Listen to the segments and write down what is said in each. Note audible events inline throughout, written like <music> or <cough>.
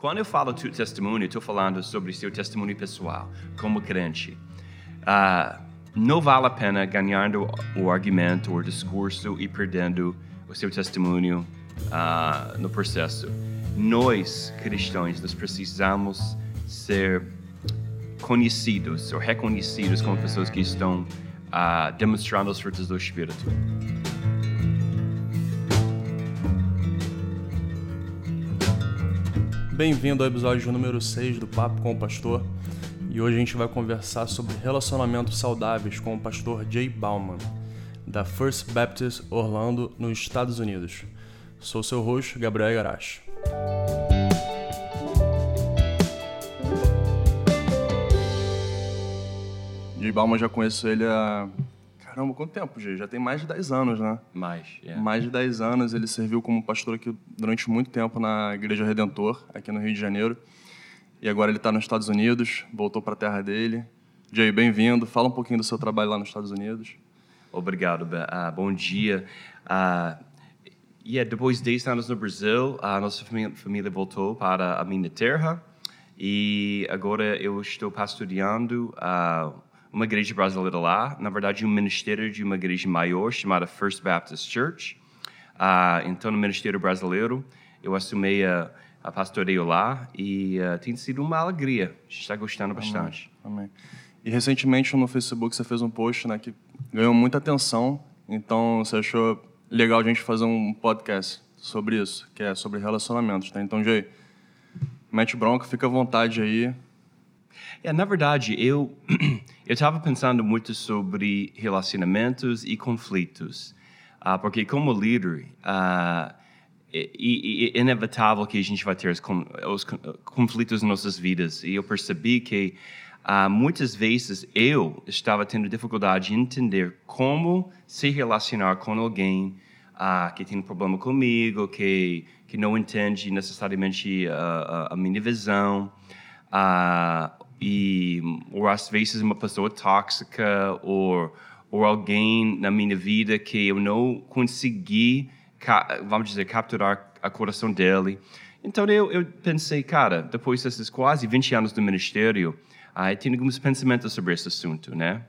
Quando eu falo teu testemunho, estou falando sobre seu testemunho pessoal, como crente. Uh, não vale a pena ganhando o argumento, o discurso e perdendo o seu testemunho uh, no processo. Nós, cristãos, nós precisamos ser conhecidos ou reconhecidos como pessoas que estão uh, demonstrando os frutos do Espírito. Bem-vindo ao episódio número 6 do Papo com o Pastor. E hoje a gente vai conversar sobre relacionamentos saudáveis com o pastor Jay Bauman, da First Baptist Orlando, nos Estados Unidos. Sou seu host, Gabriel Garache. Jay Bauman, já conheço ele há Caramba, quanto tempo, Gê? Já tem mais de 10 anos, né? Mais, yeah. Mais de 10 anos. Ele serviu como pastor aqui durante muito tempo na Igreja Redentor, aqui no Rio de Janeiro. E agora ele está nos Estados Unidos, voltou para a terra dele. Jay, bem-vindo. Fala um pouquinho do seu trabalho lá nos Estados Unidos. Obrigado, uh, bom dia. Uh, yeah, depois de 10 anos no Brasil, a nossa família, família voltou para a minha terra e agora eu estou pastoreando uh, uma igreja brasileira lá, na verdade, um ministério de uma igreja maior chamada First Baptist Church. Uh, então, no ministério brasileiro, eu assumi a, a pastoreio lá e uh, tem sido uma alegria. A gente está gostando Amém. bastante. Amém. E recentemente no Facebook você fez um post né, que ganhou muita atenção. Então, você achou legal a gente fazer um podcast sobre isso, que é sobre relacionamentos. Tá? Então, Jay, mete bronca, fica à vontade aí. É, na verdade, eu <clears throat> eu estava pensando muito sobre relacionamentos e conflitos, uh, porque como líder uh, é, é, inevitável que a gente vai ter os, os, conflitos nas nossas vidas e eu percebi que uh, muitas vezes eu estava tendo dificuldade em entender como se relacionar com alguém uh, que tem um problema comigo, que que não entende necessariamente a, a minha visão. E ou às vezes uma pessoa tóxica ou ou alguém na minha vida que eu não consegui vamos dizer capturar a coração dele então eu, eu pensei cara depois desses quase 20 anos do ministério uh, eu tenho alguns pensamentos sobre esse assunto né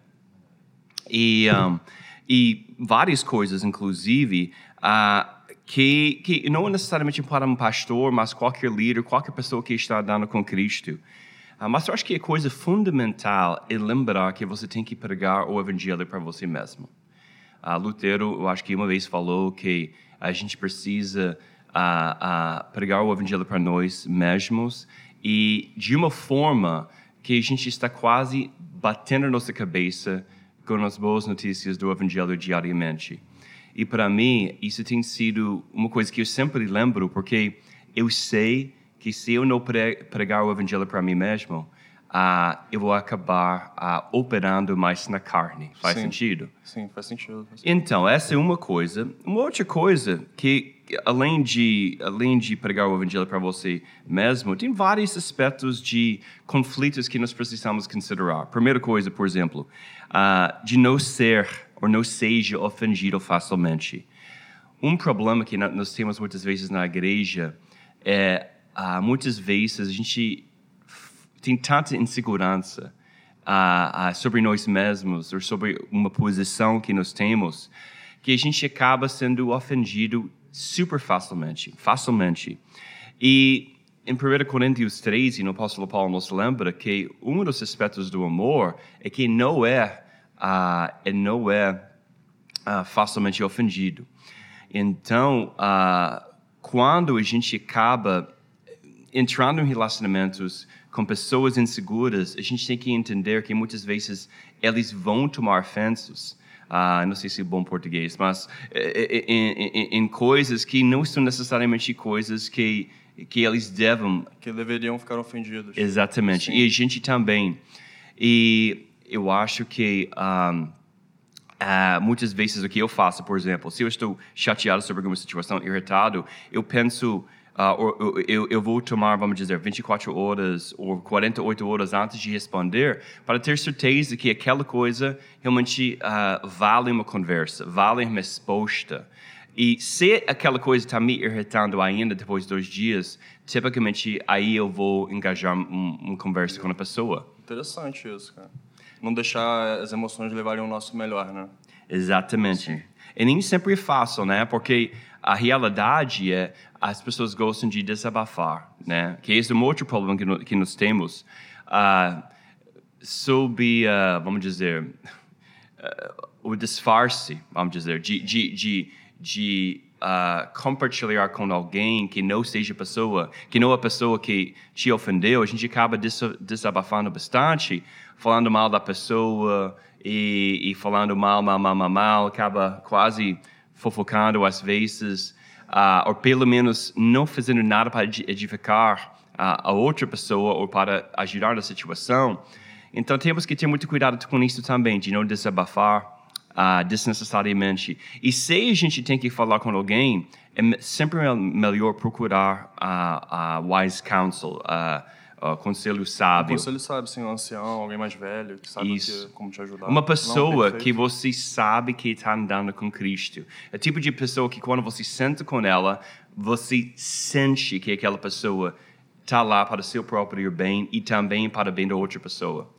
e um, e várias coisas inclusive uh, que, que não necessariamente para um pastor, mas qualquer líder, qualquer pessoa que está andando com Cristo. Ah, mas eu acho que a coisa fundamental é lembrar que você tem que pregar o evangelho para você mesmo. Uh, Lutero, eu acho que uma vez falou que a gente precisa uh, uh, pregar o evangelho para nós mesmos e de uma forma que a gente está quase batendo nossa cabeça com as boas notícias do evangelho diariamente. E para mim, isso tem sido uma coisa que eu sempre lembro, porque eu sei que se eu não pregar o evangelho para mim mesmo, uh, eu vou acabar uh, operando mais na carne. Faz Sim. sentido? Sim, faz sentido, faz sentido. Então, essa é uma coisa. Uma outra coisa que, além de, além de pregar o evangelho para você mesmo, tem vários aspectos de conflitos que nós precisamos considerar. Primeira coisa, por exemplo, uh, de não ser ou não seja ofendido facilmente. Um problema que nós temos muitas vezes na igreja é uh, muitas vezes a gente tem tanta insegurança uh, uh, sobre nós mesmos ou sobre uma posição que nós temos que a gente acaba sendo ofendido super facilmente, facilmente. E em 1 Coríntios 13, no apóstolo Paulo nos lembra que um dos aspectos do amor é que não é, uh, não é uh, facilmente ofendido. Então, uh, quando a gente acaba entrando em relacionamentos com pessoas inseguras, a gente tem que entender que muitas vezes eles vão tomar ofensas. Uh, não sei se é bom português, mas em, em, em, coisas que não são necessariamente coisas que que eles devem que deveriam ficar ofendidos. Exatamente. Sim. E a gente também. E eu acho que um, uh, ah, muitas vezes o que eu faço, por exemplo, se eu estou chateado sobre alguma situação, irritado, eu penso Uh, eu, eu, vou tomar, vamos dizer, 24 horas ou 48 horas antes de responder para ter certeza que aquela coisa realmente uh, vale uma conversa, vale uma resposta. E se aquela coisa está me irritando ainda depois de dois dias, tipicamente aí eu vou engajar um, uma conversa com a pessoa. Interessante isso, cara. Não deixar as emoções levarem o nosso melhor, né? Exatamente. Sim. E nem sempre é fácil, né? Porque a realidade é as pessoas gostam de desabafar, né? Que esse é um outro problema que, no, que nós temos. Uh, sob, uh, vamos dizer, uh, o disfarce, vamos dizer, de, de, de, de compartilhar com alguém que não seja pessoa, que não é a pessoa que te ofendeu, a gente acaba desabafando bastante, falando mal da pessoa e, e falando mal, mal, mal, mal, mal, acaba quase fofocando às vezes, uh, ou pelo menos não fazendo nada para edificar a outra pessoa ou para ajudar na situação. Então temos que ter muito cuidado com isso também, de não desabafar uh, desnecessariamente. E se a gente tem que falar com alguém, é sempre melhor procurar a uh, uh, wise counsel, uh, conselho sábio. Um conselho sábio, sim, um ancião, alguém mais velho, que sabe que, como te ajudar. Uma pessoa que você sabe que está andando com Cristo. É o tipo de pessoa que quando você senta com ela, você sente que aquela pessoa está lá para o seu próprio bem e também para o bem da outra pessoa.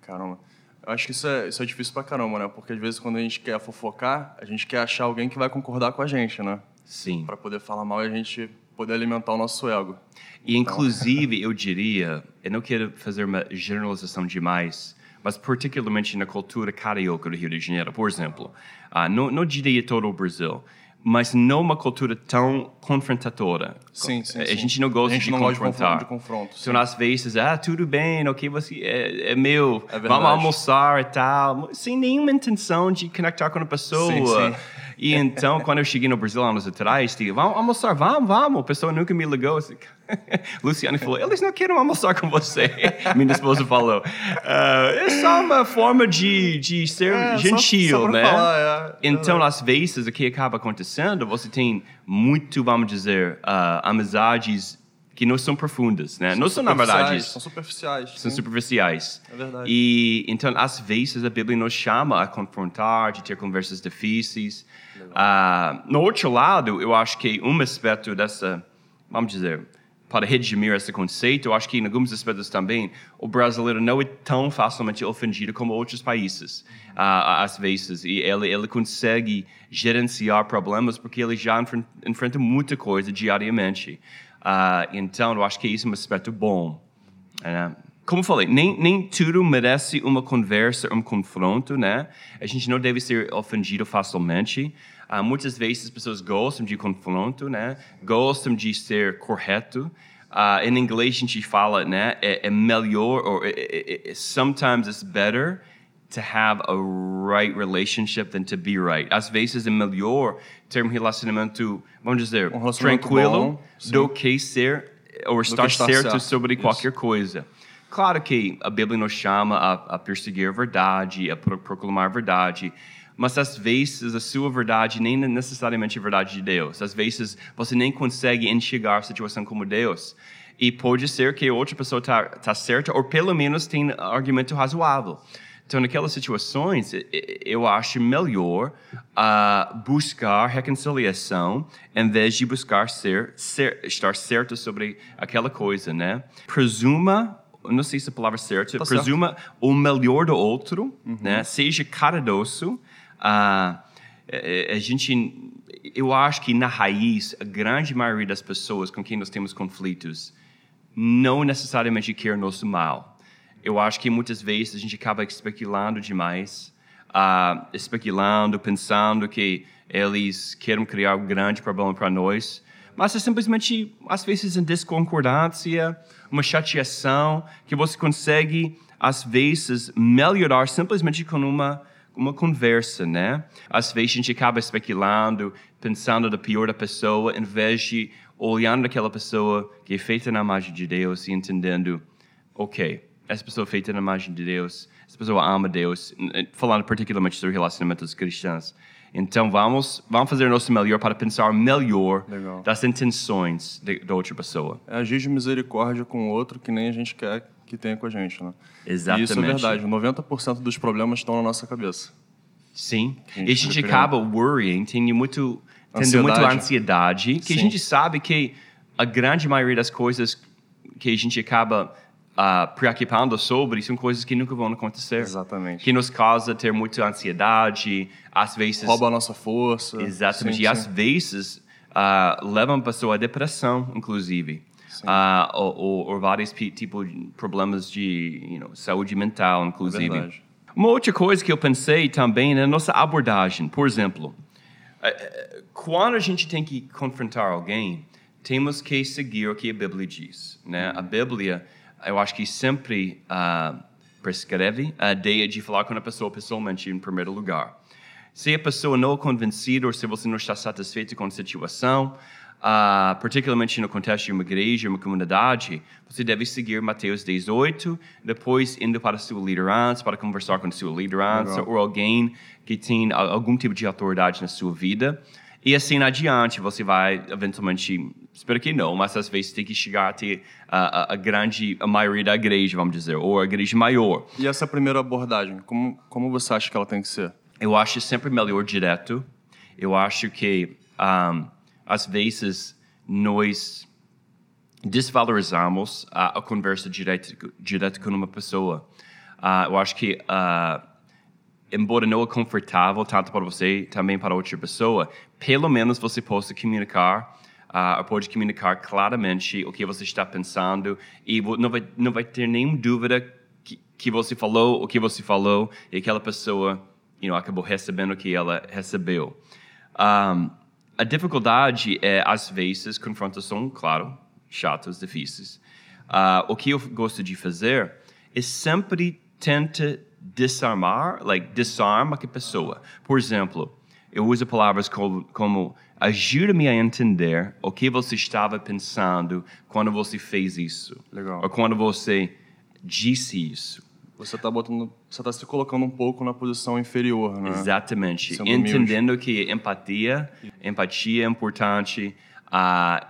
Caramba. Eu acho que isso é, isso é difícil pra caramba, né? Porque às vezes quando a gente quer fofocar, a gente quer achar alguém que vai concordar com a gente, né? Sim. Para poder falar mal e a gente poder alimentar o nosso ego. E inclusive, <laughs> eu diria, eu não quero fazer uma generalização demais, mas particularmente na cultura carioca do Rio de Janeiro, por exemplo, uh, não, não diria todo o Brasil, mas não uma cultura tão confrontadora. Sim, sim. A sim. gente não gosta gente de não confrontar. de confronto. Então, às vezes, ah, tudo bem, ok, você é, é meu, é vamos almoçar e tal, sem nenhuma intenção de conectar com a pessoa. Sim, sim. E então, quando eu cheguei no Brasil anos atrás, digo, vamos almoçar, vamos, vamos. A pessoa nunca me ligou. Assim, <laughs> Luciane falou, eles não querem almoçar com você. <laughs> Minha esposa falou, uh, é só uma forma de, de ser é, gentil, só, só né? Falar, é. Então, às vezes, o que acaba acontecendo, você tem muito, vamos dizer, uh, amizades que não são profundas, né? São não são, na verdade... São superficiais. São sim. superficiais. É verdade. E, então, às vezes, a Bíblia nos chama a confrontar, de ter conversas difíceis. Uh, no outro lado, eu acho que um aspecto dessa, vamos dizer, para redimir esse conceito, eu acho que em alguns aspectos também, o brasileiro não é tão facilmente ofendido como outros países, uh, às vezes. E ele, ele consegue gerenciar problemas porque ele já enfrenta, enfrenta muita coisa diariamente. Uh, então, eu acho que isso é um aspecto bom. Uh, como falei, nem, nem tudo merece uma conversa, um confronto, né? A gente não deve ser ofendido facilmente. Uh, muitas vezes as pessoas gostam de confronto, né? Gostam de ser correto. Uh, em inglês a gente fala, né? É, é melhor, ou sometimes it's better to have a right relationship than to be right. Às vezes é melhor ter um relacionamento, vamos dizer, um relacionamento tranquilo bom, do que ser ou estar, estar certo, certo, sobre Isso. qualquer coisa. Claro que a Bíblia nos chama a, a perseguir a verdade, a proclamar a verdade, mas às vezes a sua verdade nem é necessariamente a verdade de Deus. Às vezes você nem consegue enxergar a situação como Deus. E pode ser que outra pessoa está tá certa, ou pelo menos tem um argumento razoável. Então, naquelas situações, eu acho melhor uh, buscar reconciliação em vez de buscar ser, ser, estar certo sobre aquela coisa, né? Presuma não sei se a palavra certa, tá presuma certo. o melhor do outro, uhum. né? Seja caridoso. Uh, a gente, eu acho que na raiz, a grande maioria das pessoas com quem nós temos conflitos não necessariamente quer nosso mal eu acho que muitas vezes a gente acaba especulando demais, uh, especulando, pensando que eles querem criar um grande problema para nós, mas é simplesmente, às vezes, uma desconcordância, uma chateação que você consegue, às vezes, melhorar simplesmente com uma uma conversa, né? Às vezes a gente acaba especulando, pensando da pior da pessoa, em vez de olhando aquela pessoa que é feita na imagem de Deus e entendendo, ok, essa pessoa feita na imagem de Deus, essa pessoa ama Deus, falando particularmente sobre relacionamentos cristãos. Então vamos, vamos fazer o nosso melhor para pensar melhor Legal. das intenções da outra pessoa. É agir de misericórdia com o outro que nem a gente quer que tenha com a gente, né? Exatamente. E isso é verdade. 90% dos problemas estão na nossa cabeça. Sim. A e a gente acaba worrying, tem muito tendo muito Ansiedade. que a Sim. gente sabe que a grande maioria das coisas que a gente acaba ah, preocupando sobre são coisas que nunca vão acontecer. Exatamente. Que nos causa ter muita ansiedade, às vezes... Rouba a nossa força. Exatamente. Sim, e às sim. vezes ah, levam a pessoa à depressão, inclusive. Ah, ou, ou, ou vários tipos de problemas de you know, saúde mental, inclusive. verdade. Uma outra coisa que eu pensei também é na nossa abordagem. Por exemplo, eh, eh, quando a gente tem que confrontar alguém, temos que seguir o que a Bíblia diz. Né? A Bíblia, eu acho que sempre ah, prescreve a ideia de falar com a pessoa pessoalmente em primeiro lugar. Se a pessoa não é convencida ou se você não está satisfeito com a situação, ah, particularmente no contexto de uma igreja, uma comunidade, você deve seguir Mateus 18, depois indo para a sua liderança, para conversar com a sua liderança Legal. ou alguém que tem algum tipo de autoridade na sua vida. E assim adiante, você vai eventualmente, espero que não, mas às vezes tem que chegar até a, a- a grande, a maioria da igreja, vamos dizer, ou a igreja maior. E essa primeira abordagem, como, como você acha que ela tem que ser? Eu acho sempre melhor direto. Eu acho que, um, às vezes, nós desvalorizamos a, a conversa direto com uma pessoa. Ah, eu acho que, ah, embora não é confortável tanto para você, também para outra pessoa, pelo menos você possa comunicar, ah, pode comunicar claramente o que você está pensando e não vai, não vai ter nenhuma dúvida que, que você falou, o que você falou, e aquela pessoa you know, acabou recebendo o que ela recebeu. Um, a dificuldade é, às vezes, confrontação, claro, chatas, difíceis. Ah, o que eu gosto de fazer é sempre tenta desarmar, like, desarma a pessoa. Por exemplo, eu uso palavras como, como ajuda-me a entender o que você estava pensando quando você fez isso. Legal. Ou quando você disse isso. Você está botando, você tá se colocando um pouco na posição inferior, né? Exatamente. Sendo humilde. Entendendo que empatia, empatia é importante,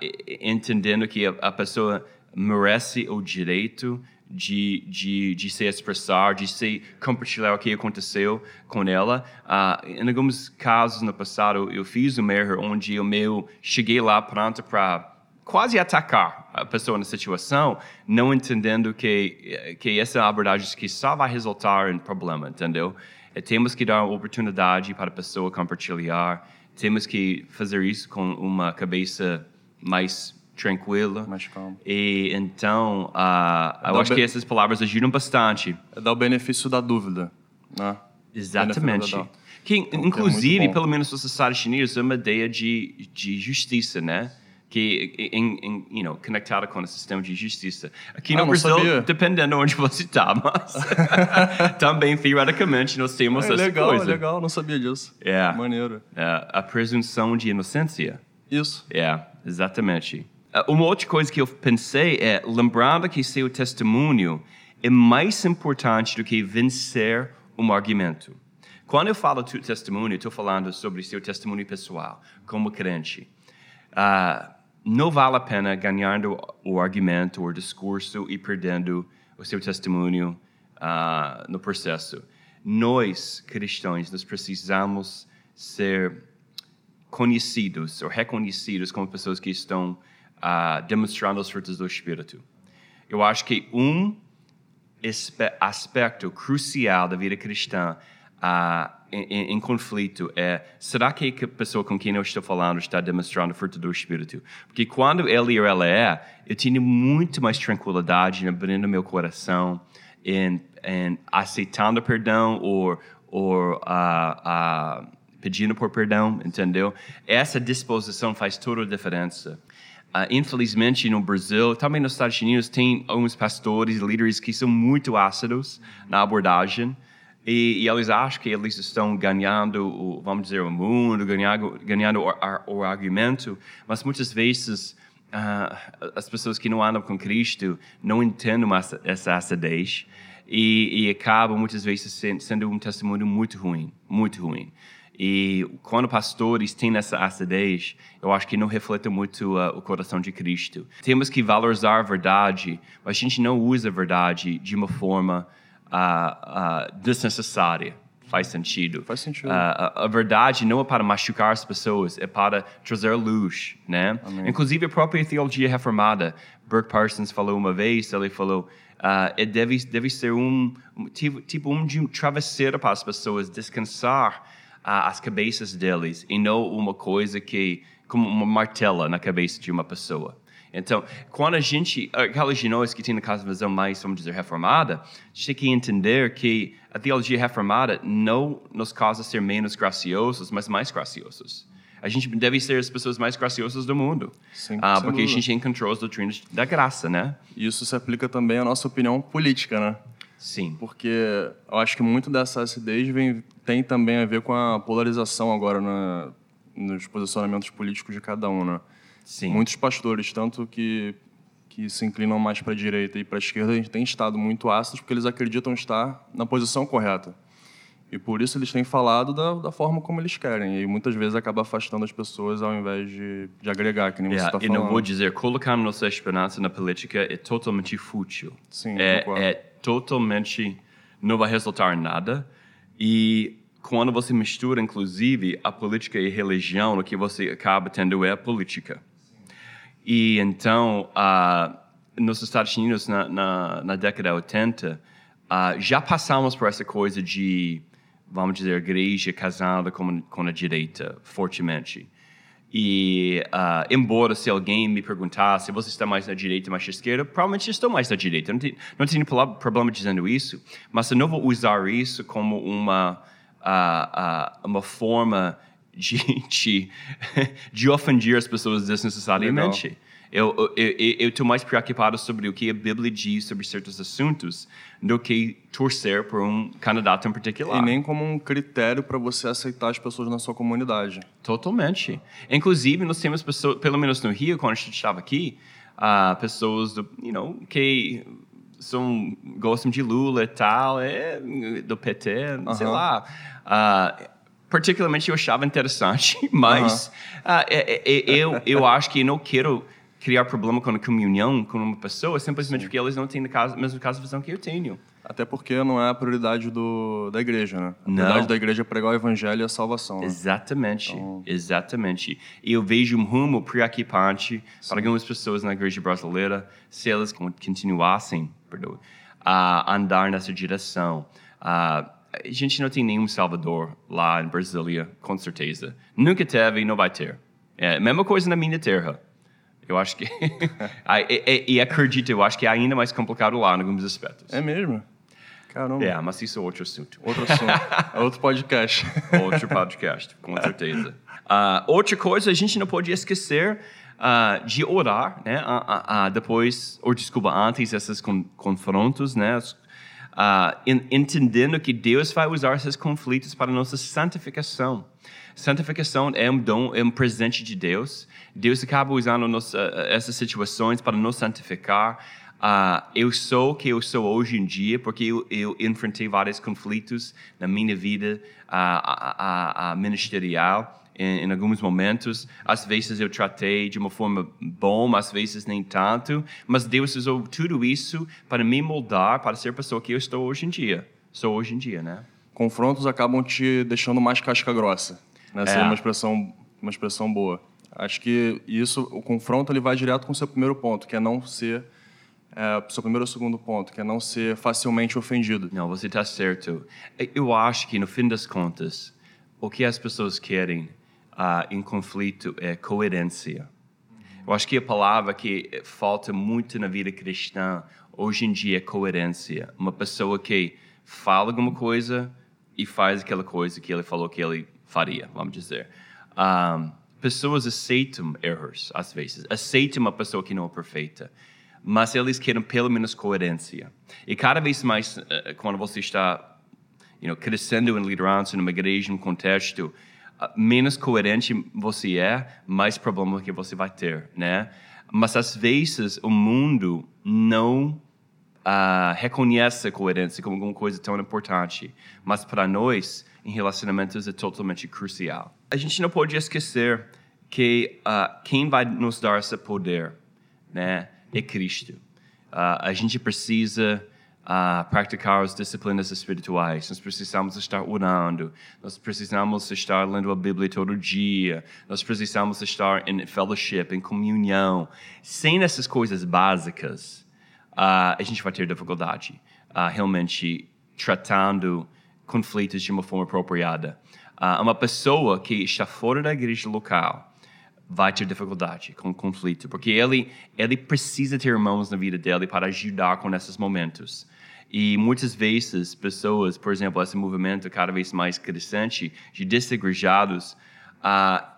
e- entendendo que a, a pessoa merece o direito de, de, de se expressar, de se compartilhar o que aconteceu com ela. Ah, em alguns casos no passado, eu fiz um erro onde eu meu cheguei lá pronto para quase atacar a pessoa na situação, não entendendo que que essa abordagem que só vai resultar em problema, entendeu? É, temos que dar oportunidade para a pessoa compartilhar, temos que fazer isso com uma cabeça mais tranquila. Mais calma. E então, ah, eu acho que essas palavras ajudam bastante. É dar o benefício da dúvida, né? Exatamente. Que, é muito inclusive, bom. pelo menos na sociedade chinesa, é uma ideia de, de justiça, né? Que, em, em, you know, conectada com o sistema de justiça. Aqui Ah, no Brasil, sabia. dependendo de onde você está, <laughs> mas <laughs> também, teoricamente, nós temos É essa legal, coisa. legal, não sabia disso. É. Maneiro. É, a presunção de inocência. Isso. É, exatamente. Uh, Uma outra coisa que eu pensei é lembrando que seu testemunho é mais importante do que vencer um argumento. Quando eu falo tu testemunho, estou falando sobre seu testemunho pessoal, como crente. Ah, não vale a pena ganhando o argumento ou discurso e perdendo o seu testemunho ah, no processo. Nós, cristãos, nós precisamos ser conhecidos ou reconhecidos como pessoas que estão ah, demonstrando os frutos do Espírito. Eu acho que um aspecto crucial da vida cristã ah, em, em- conflito é será que a pessoa com quem eu estou falando está demonstrando fruto do Espírito? Porque quando ele ou ela é, eu tenho muito mais tranquilidade em abrindo meu coração, em, em aceitando perdão ou, ou ah, ah, pedindo por perdão, entendeu? Essa disposição faz toda a diferença. Ah, infelizmente, no Brasil, também nos Estados Unidos, tem alguns pastores líderes que são muito ácidos na abordagem. E, e eles acham que eles estão ganhando, o, vamos dizer, o mundo, ganhando, ganhando o, o argumento, mas muitas vezes ah, as pessoas que não andam com Cristo não entendem essa, essa acidez e, e acabam muitas vezes sen- sendo um testemunho muito ruim, muito ruim. E quando pastores têm essa acidez, eu acho que não reflete muito ah, o coração de Cristo. Temos que valorizar a verdade, mas a gente não usa a verdade de uma forma ah, ah, desnecessária, faz sentido. Faz sentido. A, a verdade não é para machucar as pessoas, é para trazer luz, né? Inclusive a própria teologia reformada, Burke Parsons falou uma vez, ele falou, é deve deve ser um tipo, tipo um de um travesseiro para as pessoas descansar as cabeças deles e não uma coisa que como uma martela na cabeça de uma pessoa. Então, quando a gente, aquelas de nós que têm a casa visão mais, vamos dizer, reformada, a gente tem que entender que a teologia reformada não nos causa ser menos graciosos, mas mais graciosos. A gente deve ser as pessoas mais graciosas do mundo. Sim, Ah, porque a gente encontrou as doutrinas da graça, né? E Isso se aplica também à nossa opinião política, né? Sim. Porque eu acho que muito dessa acidez vem, tem também a ver com a polarização agora na, nos posicionamentos políticos de cada um, né? Sim. Muitos pastores, tanto que, que se inclinam mais para a direita e para a esquerda, têm estado muito ácidos porque eles acreditam estar na posição correta. E por isso eles têm falado da, da forma como eles querem. E muitas vezes acaba afastando as pessoas ao invés de, de agregar, que nem você Yeah, está e falando. não vou dizer, colocar nossa esperança na política é totalmente fútil. Sim, é, é totalmente não vai resultar em nada. E quando você mistura, inclusive, a política e a religião, o que você acaba tendo é a política. E então, ah, nos Estados Unidos, na, na, na década de 80, ah, já passamos por essa coisa de, vamos dizer, igreja casada com, com a direita, fortemente. E, ah, embora se alguém me perguntasse se você está mais na direita mais na esquerda, provavelmente estou mais na direita. Não, tem, não tenho pro- problema dizendo isso, mas eu não vou usar isso como uma, ah, ah, uma forma de, <laughs> de, de ofender as pessoas desnecessariamente. Eu eu estou mais preocupado sobre o que a Bíblia diz sobre certos assuntos do que torcer por um candidato em particular. E nem como um critério para você aceitar as pessoas na sua comunidade. Totalmente. Inclusive, nós temos pessoas, pelo menos no Rio, quando a gente estava aqui, ah, pessoas do, you know, que são, gostam de Lula e tal, é, do PT, sei Aham. lá. Ah, particularmente eu achava interessante, <laughs> mas é- é- é- eu, eu acho que não quero criar problema com a comunhão com uma pessoa simplesmente porque eles não têm a a mesma casa visão que eu tenho. Até porque não é a prioridade do, da igreja, né? A Não. prioridade da igreja é pregar o evangelho e a salvação. né? Exatamente, exatamente. E eu vejo um rumo preocupante para algumas pessoas na igreja brasileira se elas con- continuassem perdão, a andar nessa direção. Ah, a gente não tem nenhum Salvador lá em Brasília, com certeza. Nunca teve e não vai ter. É a mesma coisa na minha terra. Eu acho que. <laughs> E, e- acredito, eu acho que é ainda mais complicado lá em alguns aspectos. É mesmo? Caramba. É, mas isso é outro assunto. Outro assunto. <laughs> outro podcast. Outro podcast, com certeza. Ah, outra coisa, a gente não pode esquecer ah, de orar, né? Ah, depois, ou desculpa, antes desses con confrontos, né? Entendendo que Deus vai usar esses conflitos para nossa santificação. Santificação é um dom, é um presente de Deus. Deus acaba usando nossa, essas situações para nos santificar. Ah, eu sou o que eu sou hoje em dia porque eu, eu enfrentei vários conflitos na minha vida ah, ah, ministerial em, em alguns momentos. Às vezes eu tratei de uma forma boa, às vezes nem tanto. Mas Deus usou tudo isso para me moldar para ser a pessoa que eu estou hoje em dia. Sou hoje em dia, né? Confrontos acabam te deixando mais casca grossa. Né? Essa É. uma expressão, uma expressão boa. Acho que isso, o confronto, ele vai direto com o seu primeiro ponto, que é não ser... É, seu primeiro ou segundo ponto, que é não ser facilmente ofendido. Não, você está certo. Eu acho que, no fim das contas, o que as pessoas querem ah, em conflito é coerência. Eu acho que a palavra que falta muito na vida cristã hoje em dia é coerência. Uma pessoa que fala alguma coisa e faz aquela coisa que ele falou que ele faria, vamos dizer. Ah, pessoas aceitam erros, às vezes. Aceitam uma pessoa que não é perfeita. Mas eles querem pelo menos coerência. E cada vez mais, eh, quando você está you know, crescendo em liderança numa igreja, num contexto, ah, menos coerente você é, mais problema que você vai ter, né? Mas às vezes o mundo não ah, reconhece a coerência como alguma coisa tão importante, mas para nós, em relacionamentos, é totalmente crucial. A gente não pode esquecer que ah, quem vai nos dar esse poder, né, é Cristo. Ah, a gente precisa a praticar as disciplinas espirituais. Nós precisamos estar orando. Nós precisamos estar lendo a Bíblia todo dia. Nós precisamos estar em fellowship, em comunhão. Sem essas coisas básicas, uh, a gente vai ter dificuldade uh, realmente tratando conflitos de uma forma apropriada. Uh, uma pessoa que está fora da igreja local vai ter dificuldade com conflito, porque ele ele precisa ter irmãos na vida dele para ajudar com esses momentos. E muitas vezes pessoas, por exemplo, esse movimento cada vez mais crescente de desigrejados, uh,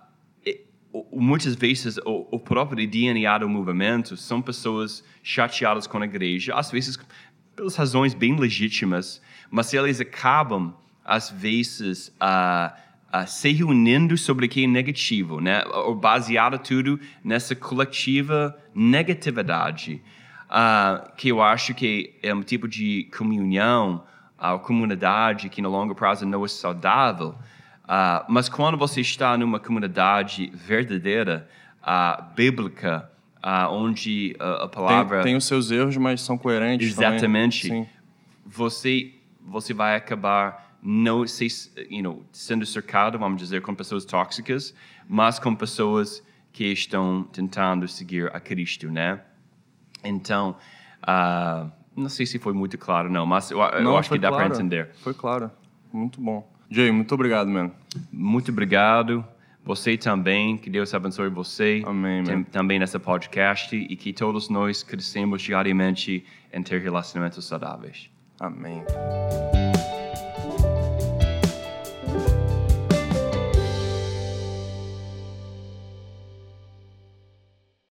muitas vezes o, o, próprio DNA do movimento são pessoas chateadas com a igreja, às vezes pelas razões bem legítimas, mas eles acabam às vezes uh, uh, se reunindo sobre o que é negativo, né? Ou baseado tudo nessa coletiva negatividade, uh, que eu acho que é um tipo de comunhão, a comunidade que no longo prazo não é saudável. Uh, mas quando você está numa comunidade verdadeira, uh, bíblica, uh, onde a palavra tem, tem, os seus erros, mas são coerentes. Exatamente. Você você vai acabar não sei, you know, sendo cercado, vamos dizer, com pessoas tóxicas, mas com pessoas que estão tentando seguir a Cristo, né? Então, não sei se foi muito claro, não, mas eu, não, eu acho que dá claro. para entender. Foi claro, muito bom. Jay, muito obrigado, mano. Muito obrigado. Você também, que Deus abençoe você. Amém, tem, também nessa podcast e que todos nós crescemos diariamente em ter relacionamentos saudáveis. Amém.